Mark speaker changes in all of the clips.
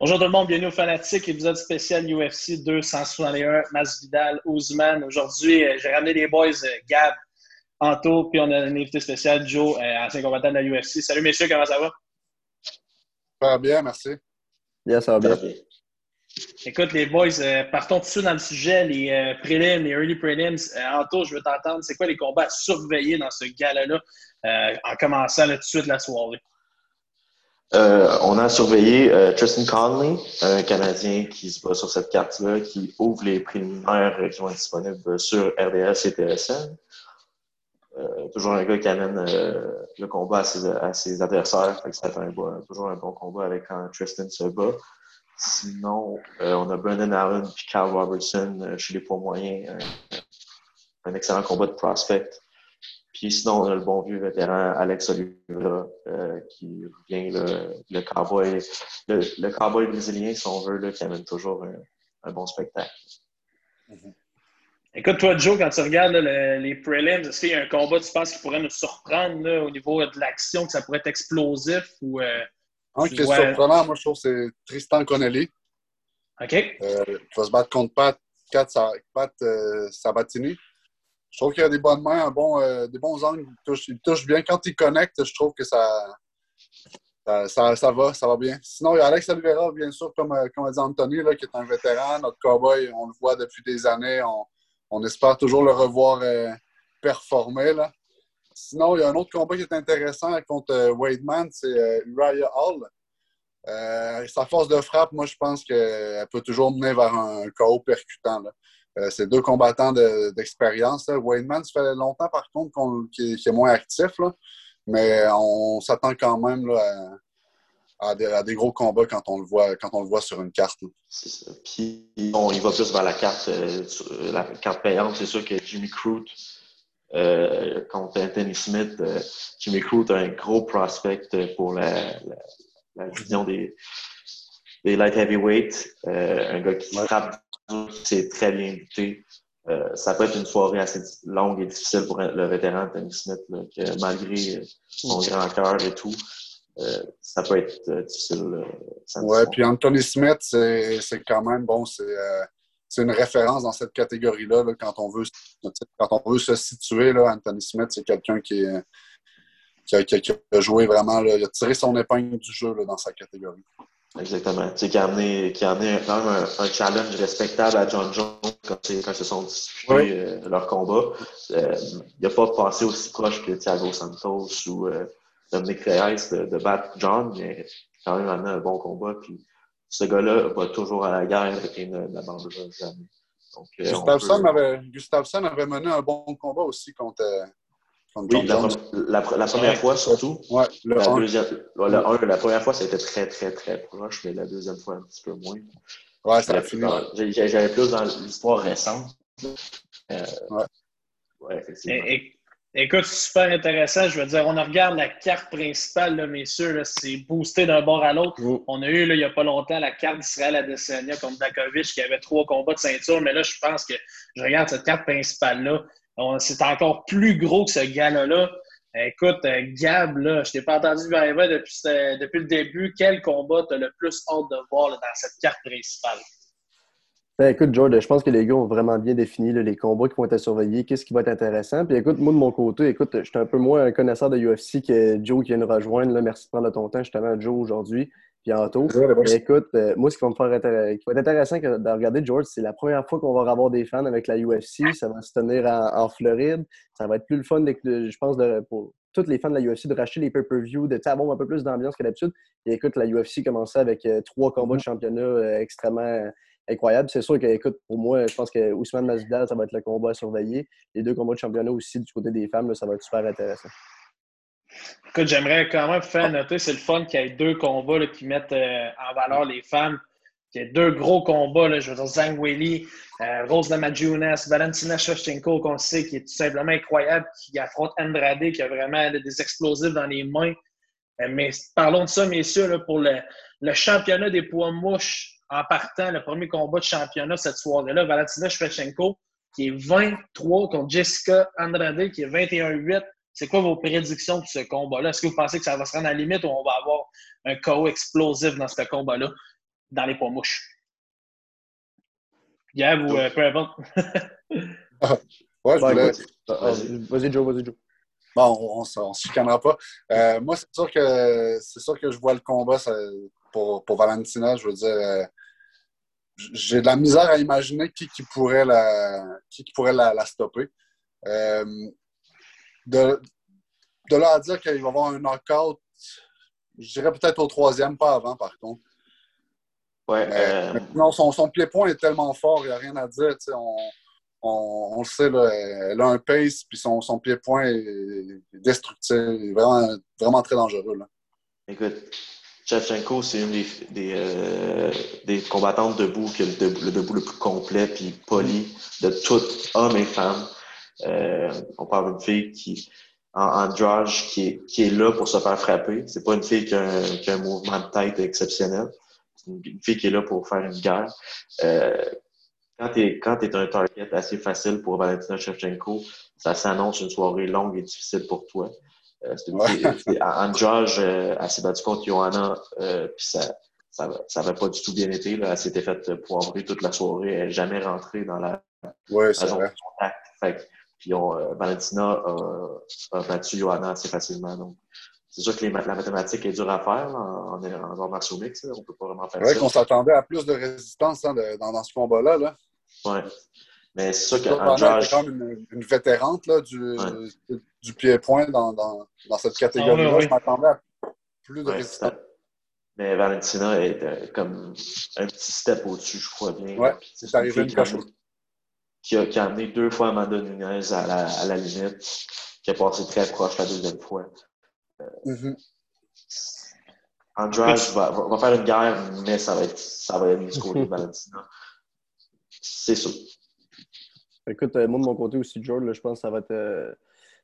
Speaker 1: Bonjour tout le monde, bienvenue au Fanatique, épisode spécial UFC 261, Masvidal, Ousmane. Aujourd'hui, euh, j'ai ramené les boys euh, Gab, Anto, puis on a un invité spécial, Joe, euh, ancien combattant de la UFC. Salut messieurs, comment ça va?
Speaker 2: Ça va bien, merci.
Speaker 3: Bien, ça va bien.
Speaker 1: Écoute, les boys, partons tout de suite dans le sujet, les prélims, les early prelims. Anto, je veux t'entendre, c'est quoi les combats à surveiller dans ce gala-là en commençant tout de suite la soirée?
Speaker 3: Euh, on a surveillé euh, Tristan Conley, un Canadien qui se bat sur cette carte-là, qui ouvre les préliminaires qui vont être disponibles sur RDS et TSN. Euh, toujours un gars qui amène le combat à ses, adversaires. Fait que ça un, toujours un bon combat avec quand Tristan se bat. Sinon, on a Brendan Allen et Carl Robertson chez les poids moyens. Un excellent combat de prospect. Puis sinon, on a le bon vieux vétéran Alex Oliveira, euh, qui vient le, le cowboy, le, le, cowboy brésilien, si on veut, là, qui amène toujours un, bon spectacle.
Speaker 1: Écoute, toi, Joe, quand tu regardes les prelims, est-ce qu'il y a un combat, tu penses, qui pourrait nous surprendre là, au niveau de l'action, que ça pourrait être explosif? Ou, euh,
Speaker 2: un qui est surprenant, moi, je trouve, c'est Tristan Connelly.
Speaker 1: OK.
Speaker 2: Euh, qui va se battre contre Pat, Pat euh, Sabatini. Je trouve qu'il a des bonnes mains, un bon, euh, des bons angles. Il touche, bien. Quand il connecte, je trouve que ça, ça, ça, va, ça va bien. Sinon, il y a Alex Oliveira, bien sûr, comme, euh, comme a dit Anthony, là, qui est un vétéran, notre cowboy. On le voit depuis des années. On, on espère toujours le revoir euh, performer. Là. Sinon, il y a un autre combat qui est intéressant contre Wademan, c'est Uriah Hall. sa force de frappe, moi, je pense qu'elle peut toujours mener vers un KO percutant. Là. Euh, c'est deux combattants d'expérience. Wayne Man, ça fait longtemps, par contre, qu'il est, moins actif. mais on s'attend quand même à, des, gros combats quand on le voit, quand on le voit sur une carte.
Speaker 3: C'est ça. Puis, bon, il va plus vers la carte, euh, la carte payante. C'est sûr que Jimmy Crute, euh, contre Anthony Smith, Jimmy Crute a un gros prospect pour la, vision des, des light heavyweight. un gars qui frappe c'est très bien buté. Euh, ça peut être une soirée assez longue et difficile pour le vétéran Anthony Smith, que malgré son grand cœur et tout, euh, ça peut être euh, difficile.
Speaker 2: oui, puis Anthony Smith, c'est quand même bon, c'est une référence dans cette catégorie-là quand, on veut, quand on veut se situer. Là, Anthony Smith, c'est quelqu'un qui, qui, a, joué vraiment, il a tiré son épingle du jeu dans sa catégorie.
Speaker 3: Exactement. Tu sais, qui a amené, qui a amené quand même un, challenge respectable à John Jones quand, quand ils se sont disputés euh, leur combat. Euh, il n'a pas passé aussi proche que Thiago Santos ou euh, Dominique Reyes de, de, battre John, mais quand même amené un bon combat. Puis ce gars-là va toujours à la guerre et ne n'abandonnera jamais.
Speaker 2: Donc, euh, Gustafsson, avait, Gustafsson avait mené un bon combat aussi contre,
Speaker 3: oui, la, première fois surtout.
Speaker 2: Ouais,
Speaker 3: le la, deuxième, le la première fois, c'était très, très, très proche, mais la deuxième fois, un petit peu moins.
Speaker 2: Ouais, ça.
Speaker 3: J'avais plus dans l'histoire récente.
Speaker 1: Euh, ouais. ouais effectivement. écoute, super intéressant. Je veux dire, on regarde la carte principale, là, messieurs. C'est boosté d'un bord à l'autre. On a eu, là, il n'y a pas longtemps, la carte d'Israël Adesanya contre Dakovic qui avait trois combats de ceinture. Mais là, je pense que je regarde cette carte principale-là. C'est encore plus gros que ce gala-là. Écoute, euh, Gab, là, je t'ai pas entendu depuis, depuis le début. Quel combat tu as le plus hâte de voir dans cette carte principale?
Speaker 4: Ben, écoute, George, je pense que les gars ont vraiment bien défini les combats qui vont être surveillés, qu'est-ce qui va être intéressant. Puis écoute, moi de mon côté, écoute, je suis un peu moins un connaisseur de UFC que Joe qui vient nous rejoindre. Merci de prendre ton temps justement, Joe, aujourd'hui bientôt. écoute, euh, moi, ce qui va me faire qui va être intéressant de regarder George, c'est la première fois qu'on va avoir des fans avec la UFC. Ça va se tenir en, Floride. Ça va être plus le fun, je pense, pour tous les fans de la UFC de racheter les pay-per-view, de avoir un peu plus d'ambiance que d'habitude. Et écoute, la UFC commençait avec euh, trois combats de mm-hmm. championnat euh, extrêmement incroyables. C'est sûr que, écoute, pour moi, je pense que Ousmane Masvidal, ça va être le combat à surveiller. Les deux combats de championnat aussi du côté des femmes, ça va être super intéressant.
Speaker 1: Écoute, j'aimerais quand même faire noter, c'est le fun qu'il y ait deux combats qui mettent euh, en valeur les femmes. Il y a deux gros combats, là, je veux dire, Zhang Weili, euh, Rose Namajunas, Valentina Shevchenko, qu'on sait, qui est tout simplement incroyable, qui affronte Andrade, qui a vraiment des explosifs dans les mains. Euh, mais parlons de ça, messieurs, pour le, championnat des poids mouches en partant, le premier combat de championnat cette soirée-là, Valentina Shevchenko, qui est 23 contre Jessica Andrade, qui est 21-8. C'est quoi vos prédictions pour ce combat-là? Est-ce que vous pensez que ça va se rendre à la limite ou on va avoir un KO explosif dans ce combat-là? dans les poids mouches? Gab ou euh, peu importe.
Speaker 2: ouais, je
Speaker 4: Ben,
Speaker 2: voulais-
Speaker 4: ah, Vas-y, Joe, vas-y, Joe.
Speaker 2: Bon, on, on, se- on se chicanera pas. Euh, moi, c'est sûr que c'est sûr que je vois le combat ça, pour, pour Valentina. Je veux dire, euh, j'ai de la misère à imaginer qui, qui pourrait la qui, qui pourrait la, la stopper. Euh, de, de là à dire qu'il va y avoir un knockout, je dirais peut-être au troisième, pas avant, par contre.
Speaker 3: Ouais,
Speaker 2: Mais,
Speaker 3: euh,
Speaker 2: mais non, son, son pied-point est tellement fort, il n'y a rien à dire. On, on, on le sait, là, elle a un pace, puis son, son pied-point est, est destructif, vraiment, vraiment très dangereux. Là.
Speaker 3: écoute, Shevchenko, c'est une des, des, euh, des combattantes debout qui a le debout, le debout le plus complet puis poli de toutes hommes et femmes. Euh, on parle d'une fille qui, en, en drage, qui est, qui est là pour se faire frapper. C'est pas une fille qui a, un, qui a un mouvement de tête exceptionnel. C'est une, une fille qui est là pour faire une guerre. Euh, quand tu es, un target assez facile pour Valentina Shevchenko, ça s'annonce une soirée longue et difficile pour toi. Euh,
Speaker 2: Ouais.
Speaker 3: en George, euh, elle s'est battue contre Johanna, euh, puis ça ça ça pas du tout bien été. Là. Elle s'était faite poivrer toute la soirée. Elle n'est jamais rentrée dans la, zone de contact. Fait que- puis on, euh, Valentina a, a battu Johanna assez facilement. Donc, c'est sûr que les, la mathématique est dure à faire là, en, en, en mix. là. On peut pas vraiment faire
Speaker 2: C'est vrai
Speaker 3: ça.
Speaker 2: qu'on s'attendait à plus de résistance hein, de- dans, dans ce combat-là. Là.
Speaker 3: Ouais. Mais c'est sûr qu'en
Speaker 2: était
Speaker 3: George,
Speaker 2: quand même une, une vétérante là, du,
Speaker 3: Ouais.
Speaker 2: du pied-point dans, dans, dans cette catégorie-là.
Speaker 1: Ah oui, oui.
Speaker 2: Je m'attendais à plus de
Speaker 3: Ouais,
Speaker 2: résistance.
Speaker 3: mais Valentina est euh, comme un petit step au-dessus, je crois bien.
Speaker 2: Ouais,
Speaker 3: Puis
Speaker 2: c'est arrivé
Speaker 3: fille
Speaker 2: une coche.
Speaker 3: Qui a, qui a amené deux fois Amanda Nunez à la, à la limite, qui a passé très proche la deuxième fois.
Speaker 2: Mhm.
Speaker 3: Andrade va, va, va faire une guerre, mais ça va être, ça va être du côté de Valentina. C'est sûr.
Speaker 4: Écoute, euh, moi de mon côté aussi, George, là, je pense que ça va être, euh,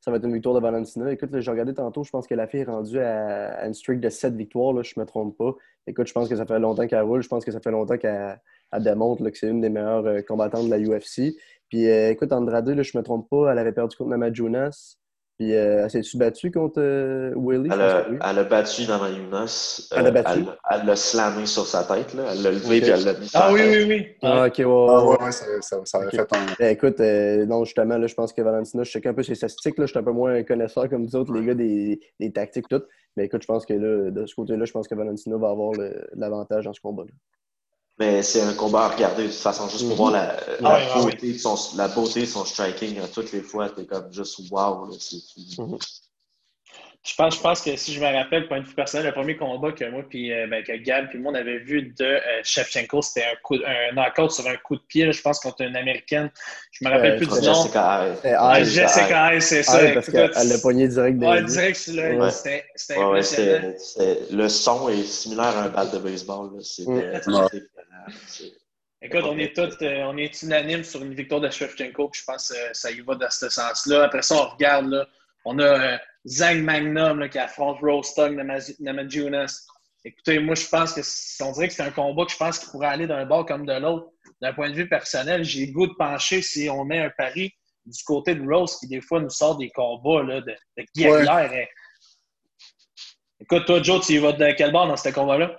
Speaker 4: ça va être une victoire de Valentina. Écoute, j'ai regardé tantôt, je pense que la fille est rendue à, une streak de 7 victoires, là, je ne me trompe pas. Écoute, je pense que ça fait longtemps qu'elle roule, je pense que ça fait longtemps qu'elle elle démontre là, que c'est une des meilleures euh, combattantes de la UFC. Puis euh, écoute, Andrade, là, je ne me trompe pas, elle avait perdu contre Namajunas. Puis euh, elle s'est-tu battue contre euh, Willie?
Speaker 3: Elle a,
Speaker 4: que oui.
Speaker 3: elle a battu dans Younas.
Speaker 4: Elle a battu?
Speaker 3: Elle elle l'a slamé sur sa tête. Là. Elle l'a levé
Speaker 4: Ok.
Speaker 3: et elle l'a mis
Speaker 1: Ah
Speaker 3: la
Speaker 1: oui, oui, oui.
Speaker 4: Ah, ok, ouais,
Speaker 2: Ah,
Speaker 4: ouais,
Speaker 2: ouais,
Speaker 4: ouais.
Speaker 2: ouais, ça, ça, ça fait un.
Speaker 4: Ben, écoute, euh, non, justement, là, je pense que Valentina, je check un peu ses statistiques. Là, je suis un peu moins connaisseur comme vous autres, les gars, des, des tactiques tout. Mais écoute, je pense que là, de ce côté-là, je pense que Valentina va avoir l'avantage dans ce combat-là.
Speaker 3: Mais c'est un combat à regarder de toute façon, juste pour
Speaker 4: Mhm.
Speaker 3: voir la, beauté de son, la beauté de son striking. à Toutes les fois, t'es comme juste wow. Là, c'est-
Speaker 4: Mhm.
Speaker 1: Je pense, je pense que si je me rappelle, point de vue personnel, le premier combat que moi, puis euh, ben, que Gab, puis moi, on avait vu de euh, Shevchenko, c'était un, coup, un knockout sur un coup de pied, là, je pense, contre une américaine. Je me rappelle
Speaker 4: Euh,
Speaker 1: plus du nom.
Speaker 3: Jessica Hay.
Speaker 1: Ouais,
Speaker 4: Hayes,
Speaker 1: Jessica Hayes, c'est ça.
Speaker 4: Parce
Speaker 1: Écoute,
Speaker 4: qu'elle l'a pogné direct des
Speaker 1: Ouais, direct sur.
Speaker 3: Ouais.
Speaker 1: C'était c'était
Speaker 3: Ouais, ouais,
Speaker 1: impressionnant.
Speaker 3: c'est- c'est- le son est similaire à un balle de baseball. là.
Speaker 1: Écoute, on est tous euh, on est unanime sur une victoire de Shevchenko, puis je pense que ça y va dans ce sens-là. Après ça, on regarde, là, on a euh, Zhang Magnum là, qui affronte Rostog Namajunas. Écoutez, moi, je pense que on dirait que c'est un combat que je pense qu'il pourrait aller d'un bord comme de l'autre. D'un point de vue personnel, j'ai le goût de pencher si on met un pari du côté de Rose qui, des fois, nous sort des combats là, de, de guerrière. Écoute, toi, Joe, tu y vas de quel bord dans ce combat-là?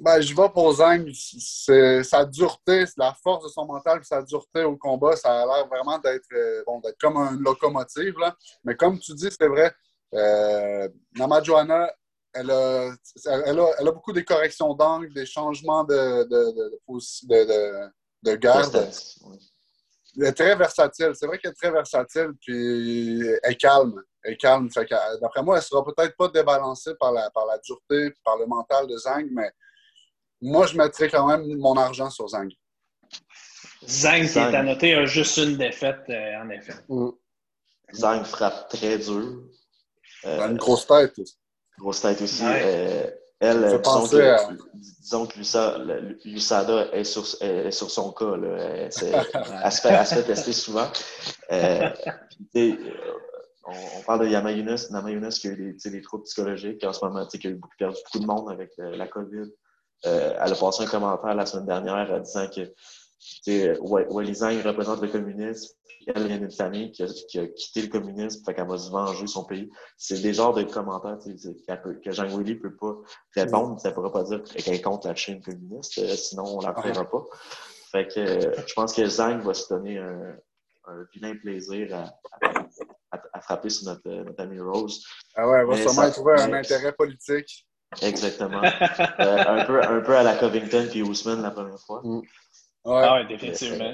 Speaker 2: Ben, je vais pour. C'est sa dureté, la force de son mental, puis sa dureté au combat, ça a l'air vraiment d'être euh, bon, d'être comme une locomotive. Là. Mais comme tu dis, c'est vrai, euh, Nama Johanna, elle a, elle, a, elle a beaucoup des corrections d'angle, des changements de, de, de, de, garde. Elle est très versatile. C'est vrai qu'elle est très versatile, puis elle est calme. Elle est calme. D'après moi, elle sera peut-être pas débalancée par la, par la dureté, par le mental de Zhang, mais moi, je mettrais quand même mon argent sur Zhang.
Speaker 1: Zhang, qui
Speaker 3: Zhang.
Speaker 1: est à noter, a juste une défaite, euh, en effet.
Speaker 4: Mm.
Speaker 3: Zhang frappe très dur.
Speaker 2: Elle
Speaker 3: Euh,
Speaker 2: a une grosse tête.
Speaker 3: grosse tête aussi.
Speaker 1: Ouais.
Speaker 3: Euh, elle, disons
Speaker 2: penser
Speaker 3: que,
Speaker 2: à-
Speaker 3: disons que Lusa- le- Lusada est sur, est sur son cas. Là. Elle, se fait, elle se fait tester souvent. On, on parle de Yama Yunus, Yunus qui a eu des, des troubles psychologiques en ce moment, qui a eu beaucoup- perdu beaucoup de monde avec euh, la COVID. Euh, elle a passé un commentaire la semaine dernière en disant que Wally Zhang représente le communisme, elle vient d'une famille qui a, quitté le communisme, fait qu'elle va se venger son pays. C'est des genres de commentaires que Jean Willy ne peut pas répondre. Ça ne pourra pas dire qu'elle contre la Chine communiste, euh, sinon on ne la fera pas. Fait que je pense que Zhang va se donner un, vilain plaisir à, frapper sur notre, notre ami Rose.
Speaker 2: Ah ouais, elle va sûrement trouver un intérêt politique.
Speaker 3: Exactement. Euh, un, peu, un peu à la Covington puis Ousmane la première fois.
Speaker 1: Mm. Ouais. Ah ouais, définitivement.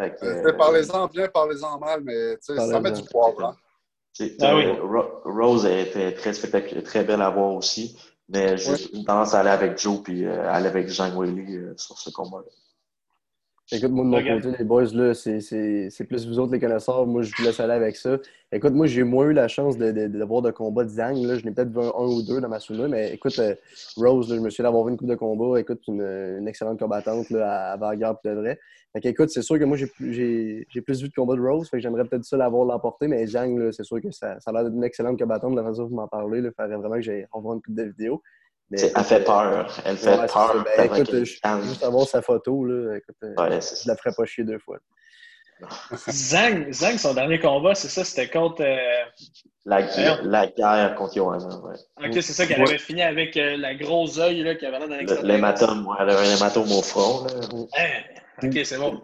Speaker 2: Euh, parlez-en bien, parlez-en mal, mais ça met du poivre. Hein?
Speaker 3: Ah oui. Rose était très spectaculaire, très belle à voir aussi, mais j'ai une tendance à aller avec Joe puis euh, aller avec Jean Whaley sur ce combat-là.
Speaker 4: Écoute, moi, de mon côté, les boys, là, c'est plus vous autres les connaisseurs. Moi, je vous laisse aller avec ça. Écoute, moi, j'ai moins eu la chance de, de, de, voir de combat de Zang. Là. Je n'ai peut-être vu un, ou deux dans ma souvenir, mais écoute, euh, Rose, là, je me suis allé avoir vu une coupe de combat. Écoute, une, une excellente combattante là, à, avant-garde, de vrai. Fait écoute, c'est sûr que moi, j'ai plus vu de combat de Rose. Fait que j'aimerais peut-être ça l'avoir l'emporter, mais Zhang, c'est sûr que ça, ça a l'air d'être une excellente combattante de la façon dont vous m'en parlez. Il faudrait vraiment que j'aille revoir une coupe de vidéo
Speaker 3: elle fait peur. Elle fait peur.
Speaker 4: Ben, écoute, juste avoir sa photo, là, écoute, euh, je la ferais pas chier deux fois.
Speaker 1: Zang, Zang, son dernier combat, c'est ça, c'était contre. Euh,
Speaker 3: la, la, guerre contre Johanna, ouais.
Speaker 1: Ok, c'est ça, qu'elle avait fini avec euh, la grosse œil là, qui avait l'air
Speaker 3: d'un L'hématome, ouais, elle avait un hématome au front. Là.
Speaker 1: Hein? ok, c'est bon.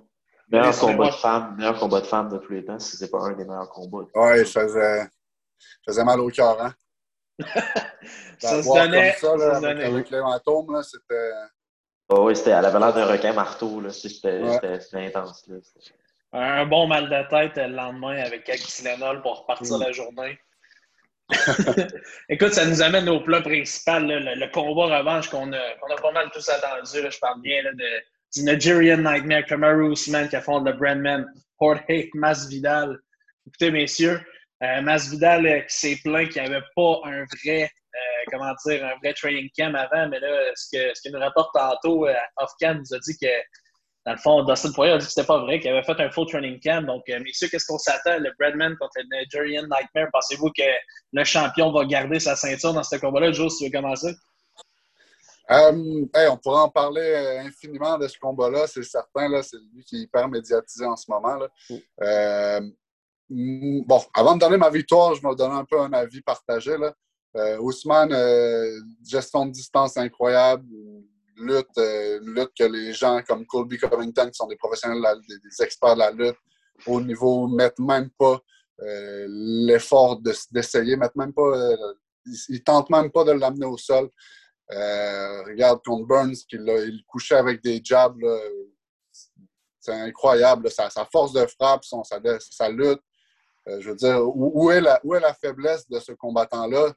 Speaker 3: Meilleur combat, de femme, meilleur combat de femme de tous les temps, si c'est pas un des meilleurs combats.
Speaker 2: Ouais, je faisais, je faisais mal au cœur, hein.
Speaker 1: Ça se donnait.
Speaker 2: Ça, là, avec, l'hématome, là, c'était.
Speaker 3: Oh, oui, c'était, elle avait l'air d'un requin marteau, là. C'était, intense, là.
Speaker 1: Un bon mal de tête le lendemain avec Tylenol pour repartir mm. la journée. Écoute, ça nous amène au plat principal, le, combat revanche qu'on a, a pas mal tous attendu. Là, je parle bien là, de, du Nigerian Nightmare, Kamaru Usman qui affronte le Brandman, Jorge Masvidal. Écoutez, messieurs, euh, Masvidal euh, qui s'est plaint qu'il n'y avait pas un vrai, euh, comment dire, un vrai training camp avant, mais là, ce que, ce qu'il nous rapporte tantôt, Off-Cam nous a dit que, dans le fond, Dustin Poirier a dit que c'était pas vrai, qu'il avait fait un full training camp. Donc, messieurs, qu'est-ce qu'on s'attend? Le Bradman contre le Nigerian Nightmare, pensez-vous que le champion va garder sa ceinture dans ce combat-là? Joe, si tu veux commencer?
Speaker 2: on pourrait en parler infiniment de ce combat-là, c'est certain. C'est lui qui est hyper médiatisé en ce moment. Là. Mm. Mm, bon, avant de donner ma victoire, je vais donner un peu un avis partagé. Là. Euh, Ousmane, euh, gestion de distance incroyable, lutte, euh, lutte que les gens comme Colby Covington, qui sont des professionnels, des, experts de la lutte, au niveau, mettent même pas l'effort d'essayer, mettent même pas, ils, tentent même pas de l'amener au sol. regarde contre Burns, qu'il il couchait avec des jabs, c'est incroyable. Sa, force de frappe, son, sa lutte, euh, je veux dire, où, est la, où est la faiblesse de ce combattant-là?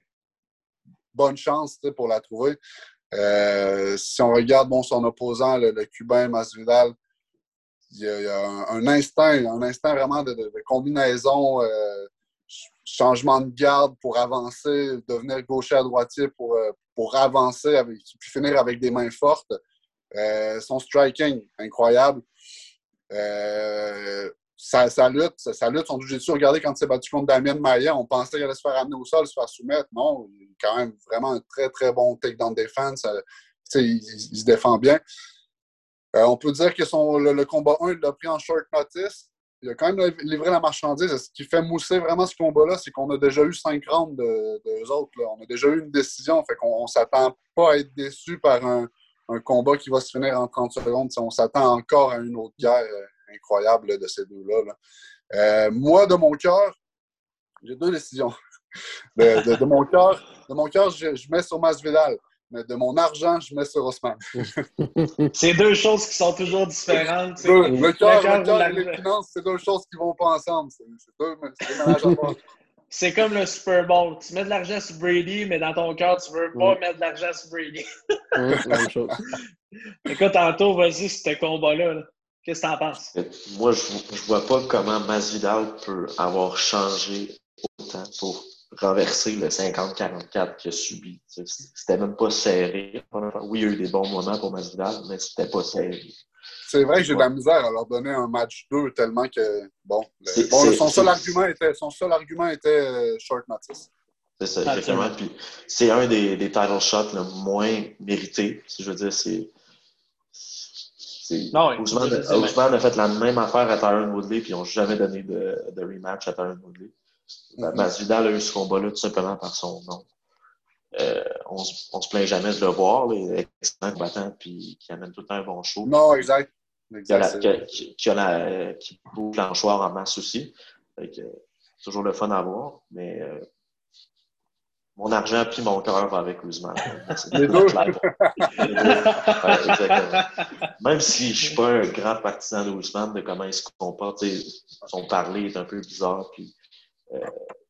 Speaker 2: Bonne chance pour la trouver. Euh, si on regarde bon, son opposant, le, Cubain Masvidal, il y a, un, instinct, un instinct vraiment de, combinaison, euh, changement de garde pour avancer, devenir gaucher à droitier pour, pour avancer, avec, puis finir avec des mains fortes. son striking, incroyable sa, lutte, sa, lutte, son jiu Regardez quand il s'est battu contre Damien Maillet, on pensait qu'il allait se faire amener au sol, se faire soumettre. Non, il a quand même vraiment un très, très bon take-down defense. Euh, il, il, se défend bien. Euh, on peut dire que son, le, combat 1, il l'a pris en short notice. Il a quand même livré la marchandise. Ce qui fait mousser vraiment ce combat-là, c'est qu'on a déjà eu cinq rounds de, autres. On a déjà eu une décision. Fait qu'on ne s'attend pas à être déçu par un, un, combat qui va se finir en 30 secondes. On s'attend encore à une autre guerre incroyable de ces deux-là. Euh, moi, de mon cœur, j'ai deux décisions. De, mon cœur, de mon cœur, je, mets sur Masvidal, mais de mon argent, je mets sur Osman.
Speaker 1: c'est deux choses qui sont toujours différentes.
Speaker 2: le cœur et les finances, c'est deux choses qui vont pas ensemble. C'est deux,
Speaker 1: C'est comme le Super Bowl. Tu mets de l'argent sur Brady, mais dans ton cœur, tu veux pas mettre de l'argent sur Brady. c'est la même chose. Écoute, tantôt, vas-y, ce combat-là. là Qu'est-ce que tu en penses?
Speaker 3: Moi, je ne vois pas comment Masvidal peut avoir changé autant pour renverser le 50-44 qu'il a subi. C'était même pas serré. Oui, il y a eu des bons moments pour Masvidal, mais c'était pas serré.
Speaker 2: C'est vrai que j'ai de la misère à leur donner un match 2 tellement que, bon, son, seul argument était, son seul argument était euh, short notice.
Speaker 3: C'est ça, exactement. Puis c'est un des, des title shots le moins mérités. Si je veux dire, c'est Non, Ousmane, a fait la même affaire à Tyron Woodley, puis ils n'ont jamais donné de, de, rematch à Tyron Woodley. Masvidal a eu ce combat-là tout simplement par son nom. Euh, on, ne se plaint jamais de le voir, les excellent combattant, puis qui amène tout le temps un bon show.
Speaker 2: Non, exact.
Speaker 3: exact qui, qui, a la, qui bouge l'anchoir en masse aussi. C'est toujours le fun à voir, mais euh, mon argent puis mon cœur va avec Ousmane. Les deux. Même si je ne suis pas un grand partisan de Ousmane, de comment il se comporte, son parler est un peu bizarre. Puis, euh,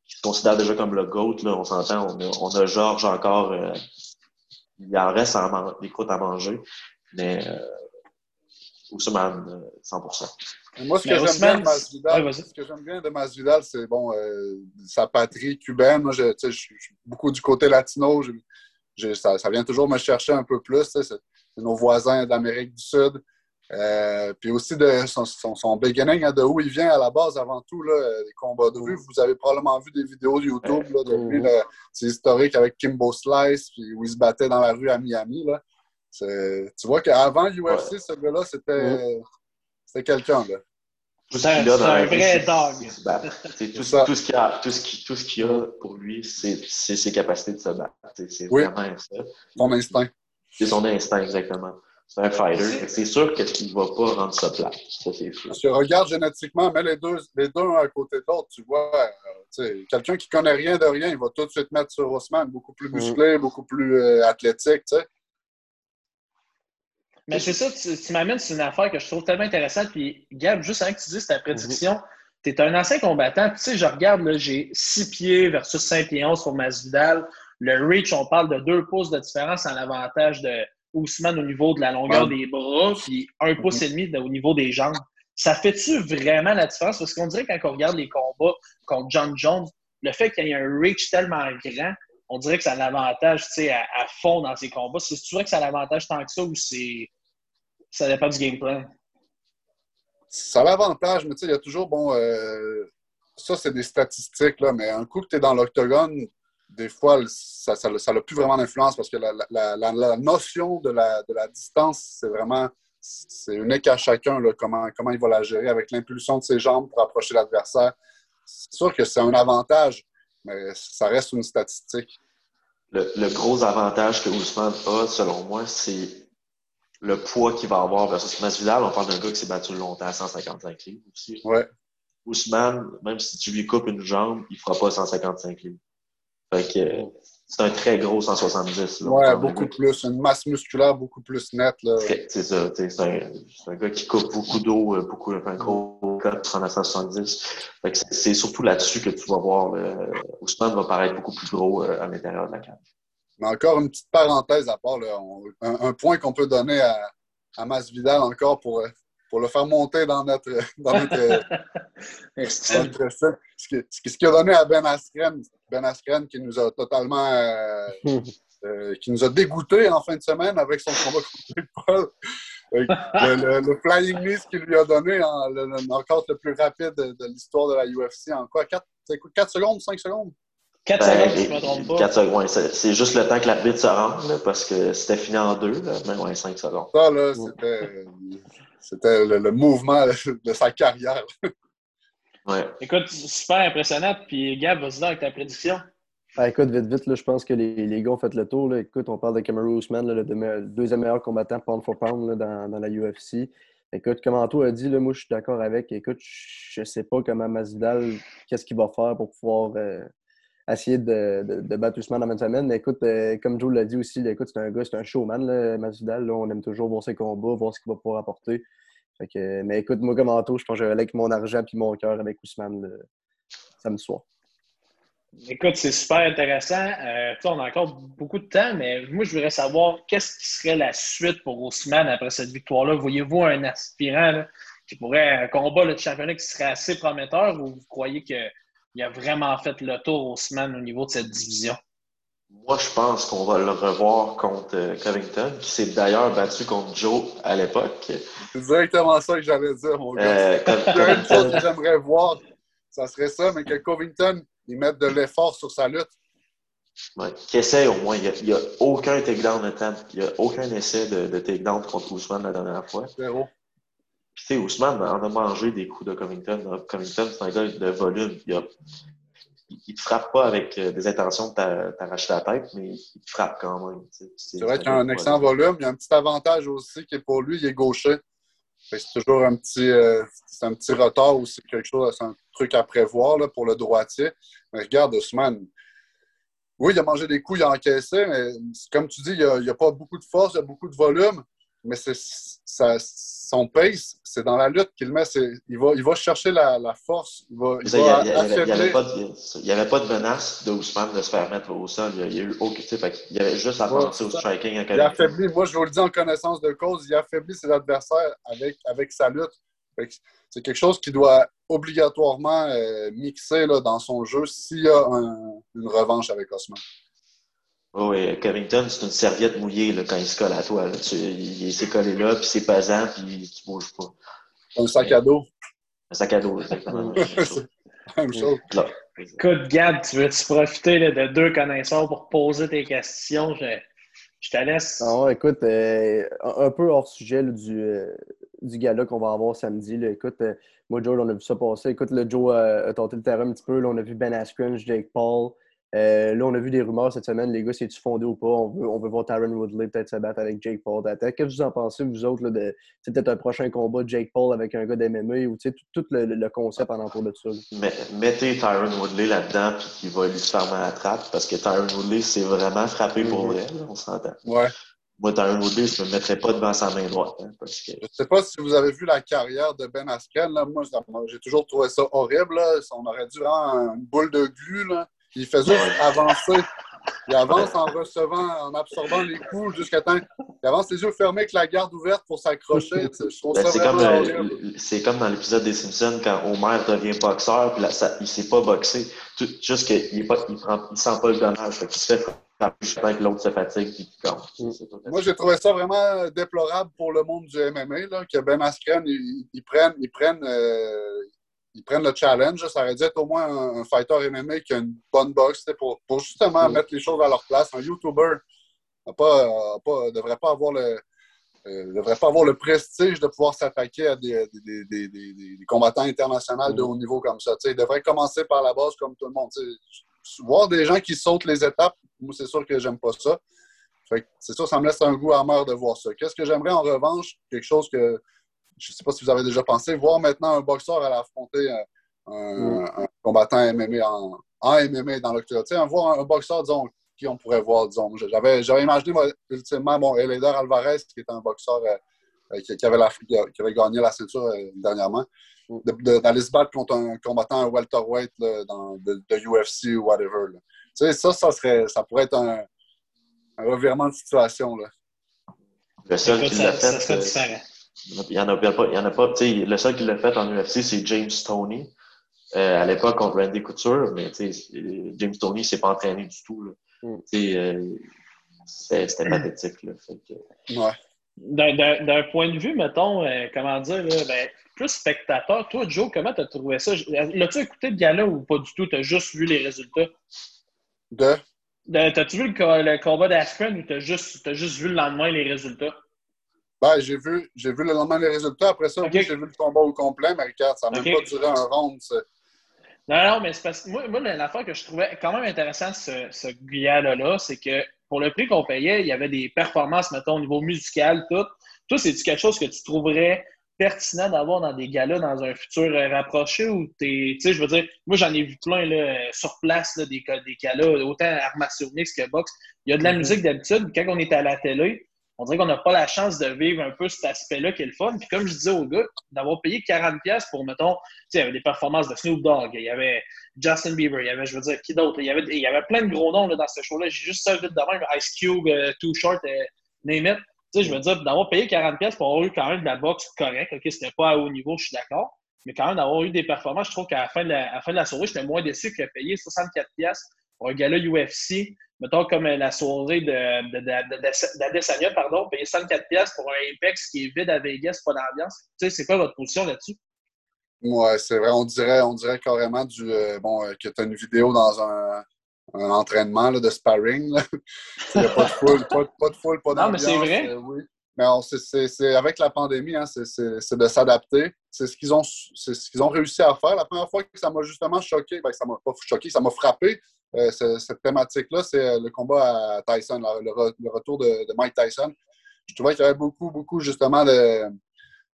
Speaker 3: se considère déjà comme le GOAT, là, on s'entend. On a, on a Georges encore. Euh, il en reste des croûtes à manger. Mais euh, Ousmane, 100%.
Speaker 2: Moi, ce que j'aime bien de Masvidal, ce bien de Masvidal, c'est bon, euh, sa patrie cubaine. Moi, je, je, suis beaucoup du côté latino. Je, ça, ça, vient toujours me chercher un peu plus. C'est nos voisins d'Amérique du Sud. Euh, puis aussi de son, son, beginning, hein, de où il vient à la base avant tout, là, les combats de rue. Vous avez probablement vu des vidéos de YouTube là, depuis c'est historique avec Kimbo Slice, puis où il se battait dans la rue à Miami. Là. Tu vois qu'avant l'UFC, ce gars-là, c'était c'était quelqu'un. Là.
Speaker 1: C'est un, vrai dog.
Speaker 3: Tout, tout, ce qu'il a, tout, ce qui, tout ce qu'il a pour lui, c'est ses capacités de se battre. C'est vraiment ça.
Speaker 2: Son instinct.
Speaker 3: C'est son instinct, exactement. C'est un fighter. C'est sûr qu'il ne va pas rendre ça plat. Ça, c'est sûr.
Speaker 2: Si tu regardes génétiquement, mets les deux, les deux à côté de l'autre, tu vois, euh, quelqu'un qui ne connaît rien de rien, il va tout de suite mettre sur Osman, beaucoup plus mm. musclé, beaucoup plus euh, athlétique. Tu sais.
Speaker 1: Mais c'est ça, tu, m'amènes sur une affaire que je trouve tellement intéressante. Puis, Gab, juste avant que tu dises ta prédiction, mhm. tu es un ancien combattant. Tu sais, je regarde, là, j'ai 6 pieds versus 5 pieds 11 pour Masvidal. Le reach, on parle de 2 pouces de différence en avantage de Ousmane au niveau de la longueur des bras, puis 1 mhm. pouce et demi au niveau des jambes. Ça fait-tu vraiment la différence? Parce qu'on dirait quand on regarde les combats contre John Jones, le fait qu'il y ait un reach tellement grand, on dirait que ça a l'avantage à, à fond dans ces combats. C'est vrai que ça a l'avantage tant que ça ou c'est ça dépend du game plan.
Speaker 2: Ça a l'avantage, mais tu sais, il y a toujours, bon, euh, ça, c'est des statistiques, là, mais un coup que tu es dans l'octogone, des fois, ça n'a plus vraiment d'influence parce que la, notion de la, de la distance, c'est vraiment c'est unique à chacun, là, comment, comment il va la gérer avec l'impulsion de ses jambes pour approcher l'adversaire. C'est sûr que c'est un avantage, mais ça reste une statistique.
Speaker 3: Le, le gros avantage que Ousmane a, selon moi, c'est le poids qu'il va avoir versus Masvidal, on parle d'un gars qui s'est battu longtemps à 155 livres aussi.
Speaker 2: Ouais.
Speaker 3: Ousmane, même si tu lui coupes une jambe, il fera pas 155 livres. Fait que c'est un très gros 170.
Speaker 2: Là, ouais, beaucoup plus. Une masse musculaire beaucoup plus nette.
Speaker 3: C'est ça. C'est un, un, gars qui coupe beaucoup d'eau, euh, beaucoup, un gros cut à 170. C'est surtout là-dessus que tu vas voir. Ousmane va paraître beaucoup plus gros euh, à l'intérieur de la cage.
Speaker 2: Mais encore une petite parenthèse à part, un, point qu'on peut donner à, à Masvidal encore pour, pour le faire monter dans notre, dans notre, ce, qui, a donné à Ben Askren, Ben Askren qui nous a totalement euh, euh, qui nous a dégoûté en fin de semaine avec son combat contre Paul. Euh, le, flying knee qu'il lui a donné en, le, le plus rapide de, l'histoire de la UFC en quoi? 4, 4 secondes, 5 secondes?
Speaker 1: 4 ben, secondes, je me trompe pas. 4 secondes,
Speaker 3: c'est juste le temps que l'arbitre se rende, parce que c'était fini en deux, là, mais ouais, 5 secondes.
Speaker 2: Ça, là, c'était le, mouvement de sa carrière.
Speaker 3: ouais.
Speaker 1: Écoute, super impressionnant. Puis, Gab, vas-y avec ta prédiction.
Speaker 4: Ben, écoute, vite, vite, là, je pense que les, les gars ont fait le tour. Là. Écoute, on parle de Cameron Usman, le, deuxième meilleur combattant pound for pound là, dans, dans, la UFC. Écoute, comme Anto a dit, là, moi, je suis d'accord avec. Écoute, je ne sais pas comment Masvidal, qu'est-ce qu'il va faire pour pouvoir euh, essayer de, de, battre Ousmane en même semaine. Mais écoute, euh, comme Joe l'a dit aussi, écoute, c'est un gars, c'est un showman, là, Masvidal. on aime toujours voir ses combats, voir ce qu'il va pouvoir apporter. Fait mais écoute, moi, comme Anto, je pense que je vais avec mon argent et mon cœur avec Ousmane samedi soir.
Speaker 1: Écoute, c'est super intéressant. Euh, on a encore beaucoup de temps, mais moi, je voudrais savoir qu'est-ce qui serait la suite pour Ousmane après cette victoire-là. Voyez-vous un aspirant qui pourrait un combat de championnat qui serait assez prometteur ou vous croyez que il a vraiment fait le tour Ousmane au niveau de cette division?
Speaker 3: Moi, je pense qu'on va le revoir contre euh, Covington, qui s'est d'ailleurs battu contre Joe à l'époque. C'est
Speaker 2: exactement ça que j'allais dire, mon gars. Euh, une chose que j'aimerais voir, ça serait ça, mais que Covington, il mette de l'effort sur sa lutte.
Speaker 3: Ouais, qui essaie au moins. Il n'y a, aucun takedown de temps. Il n'y a aucun essai de, de takedown contre Ousmane la dernière fois.
Speaker 2: Zéro.
Speaker 3: Puis, tu sais, Ousmane en a mangé des coups de Covington. Covington, c'est un gars de volume. Il, ne te frappe pas avec euh, des intentions de t'arracher la tête, mais il te frappe quand même.
Speaker 2: C'est vrai qu'il a un excellent volume. Il y a un petit avantage aussi qui est pour lui, il est gaucher. C'est toujours un petit, euh, un petit retard aussi, quelque chose, c'est un truc à prévoir là, pour le droitier. Mais regarde, Ousmane, oui, il a mangé des coups, il a encaissé, mais comme tu dis, il n'y a, pas beaucoup de force, il y a beaucoup de volume, mais c'est son pace, c'est dans la lutte qu'il met. Il va, il va chercher la, force. Il va, il,
Speaker 3: n'y avait, pas de menace de Ousmane de se faire mettre au sol. Il y a eu aucun Il y avait juste à penser au striking.
Speaker 2: Il affaiblit, moi je vous le dis en connaissance de cause, il affaiblit ses adversaires avec, avec sa lutte. C'est quelque chose qui doit obligatoirement euh, mixer là, dans son jeu s'il y a une revanche avec Osman.
Speaker 3: Oui, Covington, c'est une serviette mouillée là, quand il se colle à toi. il, s'est collé là, puis c'est pesant, puis il ne bouge pas.
Speaker 2: Un sac à dos.
Speaker 3: Un sac à dos, exactement.
Speaker 2: même chose.
Speaker 1: Écoute, Gab, tu veux-tu profiter de deux connaisseurs pour poser tes questions? Je, je te laisse.
Speaker 4: Non, écoute, euh, un peu hors sujet du, euh, du gala qu'on va avoir samedi. Écoute, euh, moi, Joe, on a vu ça passer. Écoute, le Joe a, tenté le terrain un petit peu. Là, on a vu Ben Askren, Jake Paul. Euh, là, on a vu des rumeurs cette semaine. Les gars, c'est-tu fondé ou pas? On veut, on veut voir Tyron Woodley peut-être se battre avec Jake Paul Qu'est-ce que vous en pensez, vous autres, là, de c'est peut-être un prochain combat de Jake Paul avec un gars d'MMA ou tout, tout le, le, concept en entour de ça?
Speaker 3: Mais, mettez Tyron Woodley là-dedans puis qu'il va lui faire mal à la trappe parce que Tyron Woodley, c'est vraiment frappé pour mm-hmm. vrai, on s'entend.
Speaker 2: Ouais.
Speaker 3: Moi, Tyron Woodley, je ne me mettrais pas devant sa main droite. Hein, Je
Speaker 2: ne sais pas si vous avez vu la carrière de Ben Askren. Là. Moi, j'ai toujours trouvé ça horrible. Là. On aurait dû rendre une boule de glu. Là. Il fait juste avancer. Il avance en recevant, en absorbant les coups jusqu'à temps. Il avance les yeux fermés avec la garde ouverte pour s'accrocher.
Speaker 3: Ben, c'est comme, comme, dans l'épisode des Simpsons quand Homer devient boxeur, puis là, ça, il ne sait pas boxer. juste qu'il ne sent pas le dommage. Il se fait frapper que l'autre se fatigue puis
Speaker 2: mm. Moi, j'ai trouvé ça vraiment déplorable pour le monde du MMA, là, que Ben Askren, ils, prennent, ils prennent euh, ils prennent le challenge. Ça aurait dû être au moins un, fighter MMA qui a une bonne boxe pour, pour justement mettre les choses à leur place. Un YouTuber ne pas, devrait pas avoir le. Euh, devrait pas avoir le prestige de pouvoir s'attaquer à des, des, des, combattants internationaux de haut niveau comme ça. il devrait commencer par la base comme tout le monde. voir des gens qui sautent les étapes, moi, c'est sûr que j'aime pas ça. c'est sûr, ça me laisse un goût amer de voir ça. Qu'est-ce que j'aimerais en revanche? Quelque chose que je ne sais pas si vous avez déjà pensé, voir maintenant un boxeur aller affronter un, mm. combattant MMA en, MMA dans l'octogone. Voir un, boxeur, disons, qui on pourrait voir, disons. J'avais, j'avais imaginé, moi, ultimement, bon, Eléder Alvarez, qui est un boxeur euh, euh, qui, avait la, qui, avait gagné la ceinture euh, dernièrement, mm. d'aller se battre contre un combattant welterweight dans, de, UFC ou whatever. Tu sais, ça, ça, serait, ça pourrait être un, revirement de situation. Là.
Speaker 3: Le seul qui l'a fait. Il n'y en a pas. Il y en a pas le seul qui l'a fait en UFC, c'est James Stoney. Euh, à l'époque contre Randy Couture, mais James Stoney ne s'est pas entraîné du tout. Là. Mm. Euh, c'était pathétique. Là,
Speaker 2: ouais.
Speaker 1: D'un point de vue, mettons, euh, comment dire, là, ben, plus spectateur, toi, Joe, comment tu as trouvé ça? L'as-tu écouté le gala ou pas du tout? Tu as juste vu les résultats?
Speaker 2: De?
Speaker 1: T'as-tu vu le, combat d'Askren ou t'as juste, as juste vu le lendemain les résultats?
Speaker 2: Ben, j'ai vu, j'ai vu le lendemain les résultats. Après ça, j'ai vu le combat au complet, mais regarde, ça n'a même pas duré un round.
Speaker 1: Non, non, mais c'est parce que moi, moi l'affaire que je trouvais quand même intéressante ce, ce là c'est que pour le prix qu'on payait, il y avait des performances, mettons, au niveau musical, tout. Toi, c'est-tu quelque chose que tu trouverais pertinent d'avoir dans des galas dans un futur rapproché ou t'es. Tu sais, je veux dire, moi, j'en ai vu plein là, sur place, là, des, des galas, autant armation mix que boxe. Il y a de la mm-hmm. musique d'habitude. Quand on est à la télé, on dirait qu'on n'a pas la chance de vivre un peu cet aspect-là qui est le fun. Puis comme je disais au gars, d'avoir payé 40$ pour, mettons, il y avait des performances de Snoop Dogg, il y avait Justin Bieber, il y avait, je veux dire, qui d'autre? Il y avait, il y avait plein de gros noms là, dans ce show-là. J'ai juste ça vite de même, Ice Cube, euh, Too Short, euh, name it. Je veux dire, d'avoir payé 40$ pour avoir eu quand même de la boxe correcte, OK, c'était pas à haut niveau, je suis d'accord. Mais quand même, d'avoir eu des performances, je trouve qu'à la fin de la, à soirée, j'étais moins déçu que payer 64$ pour un gars-là UFC mettons comme la soirée de, de, pardon, payer 104 pièces pour un Apex qui est vide à Vegas, pas d'ambiance. Tu sais, c'est quoi votre position là-dessus?
Speaker 2: Ouais, c'est vrai. On dirait, on dirait carrément du, euh, bon, euh, que tu as une vidéo dans un, un entraînement là, de sparring. Il n'y a pas de foule, pas, pas de foule, pas
Speaker 1: Non, mais c'est vrai.
Speaker 2: euh, oui. Mais on- c'est- c'est c'est avec la pandémie, hein, c'est- c'est c'est de s'adapter. C'est ce qu'ils ont, c'est ce qu'ils ont réussi à faire. La première fois que ça m'a justement choqué, ben, ça m'a pas choqué, ça m'a frappé. Euh, ce- cette thématique-là, c'est euh, le combat à Tyson, le, re- le retour de, Mike Tyson. Je trouvais qu'il y avait beaucoup, beaucoup justement de-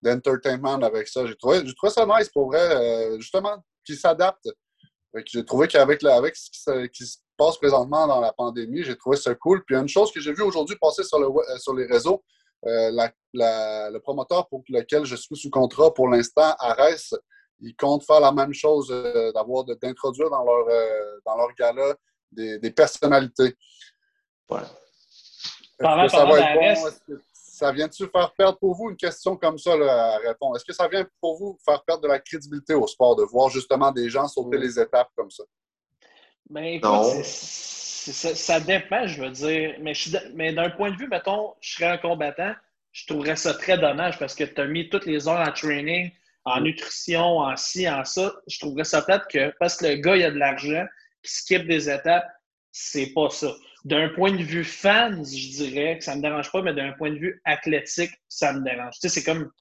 Speaker 2: d'entertainment avec ça. J'ai trouvé, trouvé ça nice pour vrai, euh, justement. Fait que J'ai trouvé qu'avec avec ce qui se, qui se passe présentement dans la pandémie, j'ai trouvé ça cool. Puis une chose que j'ai vue aujourd'hui passer sur, le, sur les réseaux, le promoteur pour lequel je suis sous contrat pour l'instant, Ares, ils comptent faire la même chose, euh, d'avoir de- d'introduire dans leur, euh, dans leur gala des, des personnalités.
Speaker 3: Ouais.
Speaker 2: Est-ce
Speaker 1: Parlant-
Speaker 2: que ça va être bon? que ça vient-tu faire perdre pour vous une question comme ça là, à répondre? Est-ce que ça vient pour vous faire perdre de la crédibilité au sport, de voir justement des gens sauter les étapes comme ça?
Speaker 1: Ben, écoute,
Speaker 3: Non.
Speaker 1: ça, ça dépend, je veux dire. Mais, mais d'un point de vue, mettons, je serais un combattant, je trouverais ça très dommage parce que tu as mis toutes les heures en training, en nutrition, en ci, en ça. Je trouverais ça peut-être que parce que le gars, il a de l'argent, qui skip des étapes, c'est pas ça. D'un point de vue fans, je dirais que ça me dérange pas, mais d'un point de vue athlétique, ça me dérange. Tu sais, c'est comme,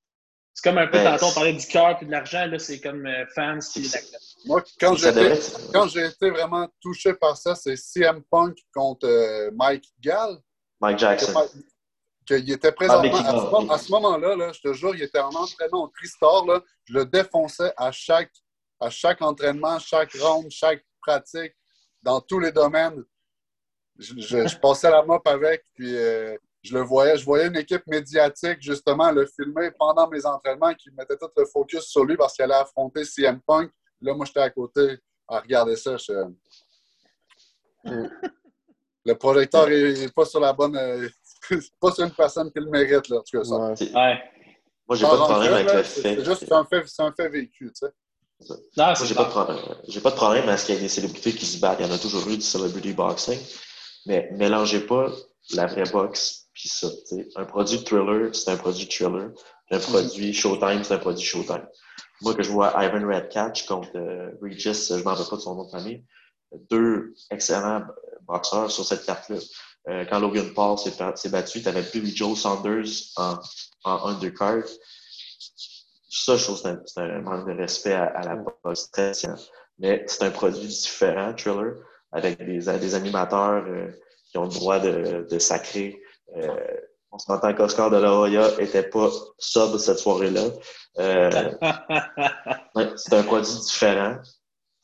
Speaker 1: c'est comme un peu
Speaker 3: Ben,
Speaker 1: tantôt, on parlait du cœur et de l'argent, là, c'est comme euh, fans l'athlète.
Speaker 2: Moi, quand j'ai été, quand j'ai été vraiment touché par ça, c'est CM Punk contre euh, Mike Gall.
Speaker 3: Mike Jackson.
Speaker 2: Qu'il était présentement,
Speaker 3: Ah, qui-
Speaker 2: à ce, moment- à ce moment-là, là, je te jure, il était en entraînement au Tristar. Là, je le défonçais à chaque, à chaque entraînement, chaque round, chaque pratique, dans tous les domaines. Je, je- je passais la mop avec, puis euh, je le voyais. Je voyais une équipe médiatique, justement, le filmer pendant mes entraînements, qui mettait tout le focus sur lui parce qu'il allait affronter CM Punk. Là, moi, j'étais à côté à regarder ça. je- Le projecteur n'est pas sur la bonne. Euh, pas sur une personne qui le mérite, là, en tout cas, ça.
Speaker 4: Ouais.
Speaker 3: C'est-. Moi, j'ai pas de problème avec le fait.
Speaker 2: C'est juste c'est un fait, c'est un fait vécu, tu sais.
Speaker 1: Non,
Speaker 3: Moi,
Speaker 1: c'est
Speaker 3: j'ai pas de problème. J'ai pas de problème à ce qu'il y ait des célébrités qui se battent. Il y en a toujours eu du celebrity boxing. Mais mélangez pas la vraie boxe puis ça. tu sais. Un produit thriller, c'est un produit thriller. Un produit Showtime, c'est un produit Showtime. Moi, que je vois Ivan Redcatch contre euh, Regis, je m'en rappelle pas de son nom de famille, deux excellents boxeurs sur cette carte-là. Euh, quand Logan Paul s'est battu, tu avais Billy Joe Saunders en, en undercard. Ça, je trouve que c'est un, manque de respect à, à la boxe très science. Mais c'est un produit différent, Thriller, avec des, des animateurs euh, qui ont le droit de, de sacrer. Euh, on s'entend qu'Oscar de la Hoya était pas sobre cette soirée-là. Euh, c'est un produit différent.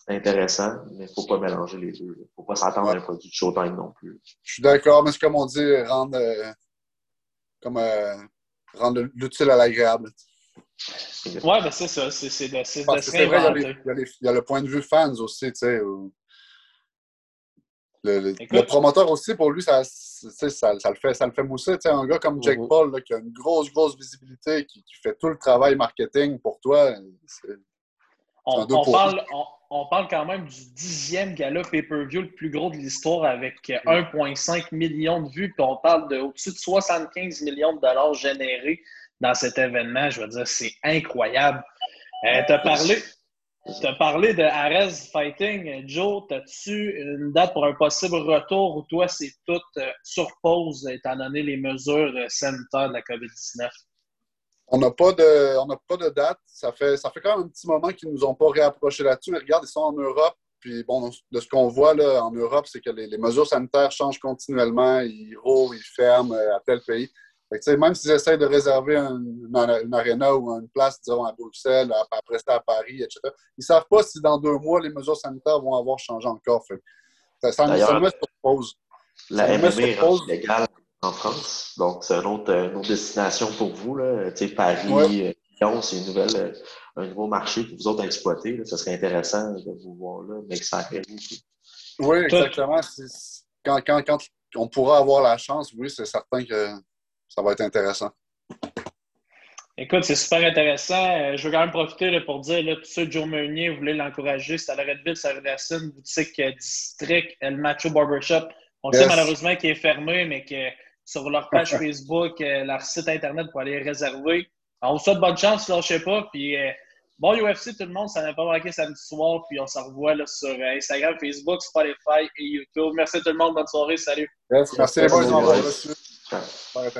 Speaker 3: C'est intéressant, mais il ne faut pas mélanger les deux. Il ne faut pas s'attendre à un produit de Showtime non plus.
Speaker 2: Je suis d'accord, mais c'est comme on dit, rendre, euh, comme, euh, rendre l'utile à l'agréable.
Speaker 1: Ouais, ben c'est ça. C'est c'est de, c'est
Speaker 2: vrai, il y, a les-
Speaker 1: réinventer.
Speaker 2: il y a les- il y a le point de vue fans aussi, tu sais. où Le, le- promoteur aussi, pour lui, ça, ça, ça le, fait, ça le fait mousser. Tu sais, un gars comme Jake
Speaker 4: Mhm.
Speaker 2: Paul, là, qui a une grosse, grosse visibilité, qui, qui fait tout le travail marketing pour toi, c'est-
Speaker 1: On, parle, on, on parle quand même du dixième gala pay-per-view le plus gros de l'histoire avec euh, 1,5 million de vues. Puis on parle de au-dessus de 75 millions de dollars générés dans cet événement. Je veux dire, c'est incroyable. Euh, tu as parlé de Ares Fighting. Joe, as-tu une date pour un possible retour ou toi, c'est tout euh, sur pause étant donné les mesures euh, sanitaires de la COVID-19?
Speaker 2: On n'a pas de, on n'a pas de date. Ça fait, ça fait quand même un petit moment qu'ils nous ont pas réapproché là-dessus. Mais regarde, ils sont en Europe. Puis bon, de ce qu'on voit là en Europe, c'est que les, les mesures sanitaires changent continuellement. Ils rouvrent, ils ferment euh, à tel pays. Fait que, tu sais, même s'ils essayent de réserver un- une, une aréna ou une place, disons, à Bruxelles, à- après ça à Paris, etc., ils ne savent pas si dans deux mois, les mesures sanitaires vont avoir changé encore. Fait ça, ça, ça met sur pause.
Speaker 3: La
Speaker 2: met
Speaker 3: en France. Donc, c'est une autre, une autre destination pour vous. Là. Tu sais, Paris,
Speaker 2: Ouais.
Speaker 3: euh, Lyon, c'est une nouvelle, euh, un nouveau marché pour vous autres à exploiter. Là. Ça serait intéressant de vous voir là, mais que ça arrive.
Speaker 2: Oui, exactement. C'est- Quand, quand, quand on pourra avoir la chance, oui, c'est certain que ça va être intéressant.
Speaker 1: Écoute, c'est super intéressant. Euh, je veux quand même profiter là, pour dire, là, tous ceux de Joe Meunier, vous voulez l'encourager, c'est à Loretteville, ça Racine, boutique euh, district, El Macho Barbershop. On
Speaker 2: Yes.
Speaker 1: sait malheureusement qu'il est fermé, mais que sur leur page Facebook, euh, leur site Internet pour aller réserver. On vous souhaite bonne chance, lâchez pas. Puis euh, Bon UFC tout le monde, ça n'a pas manqué samedi soir, puis on se revoit là, sur euh, Instagram, Facebook, Spotify et YouTube. Merci tout le monde, bonne soirée, salut.
Speaker 2: Yes, merci les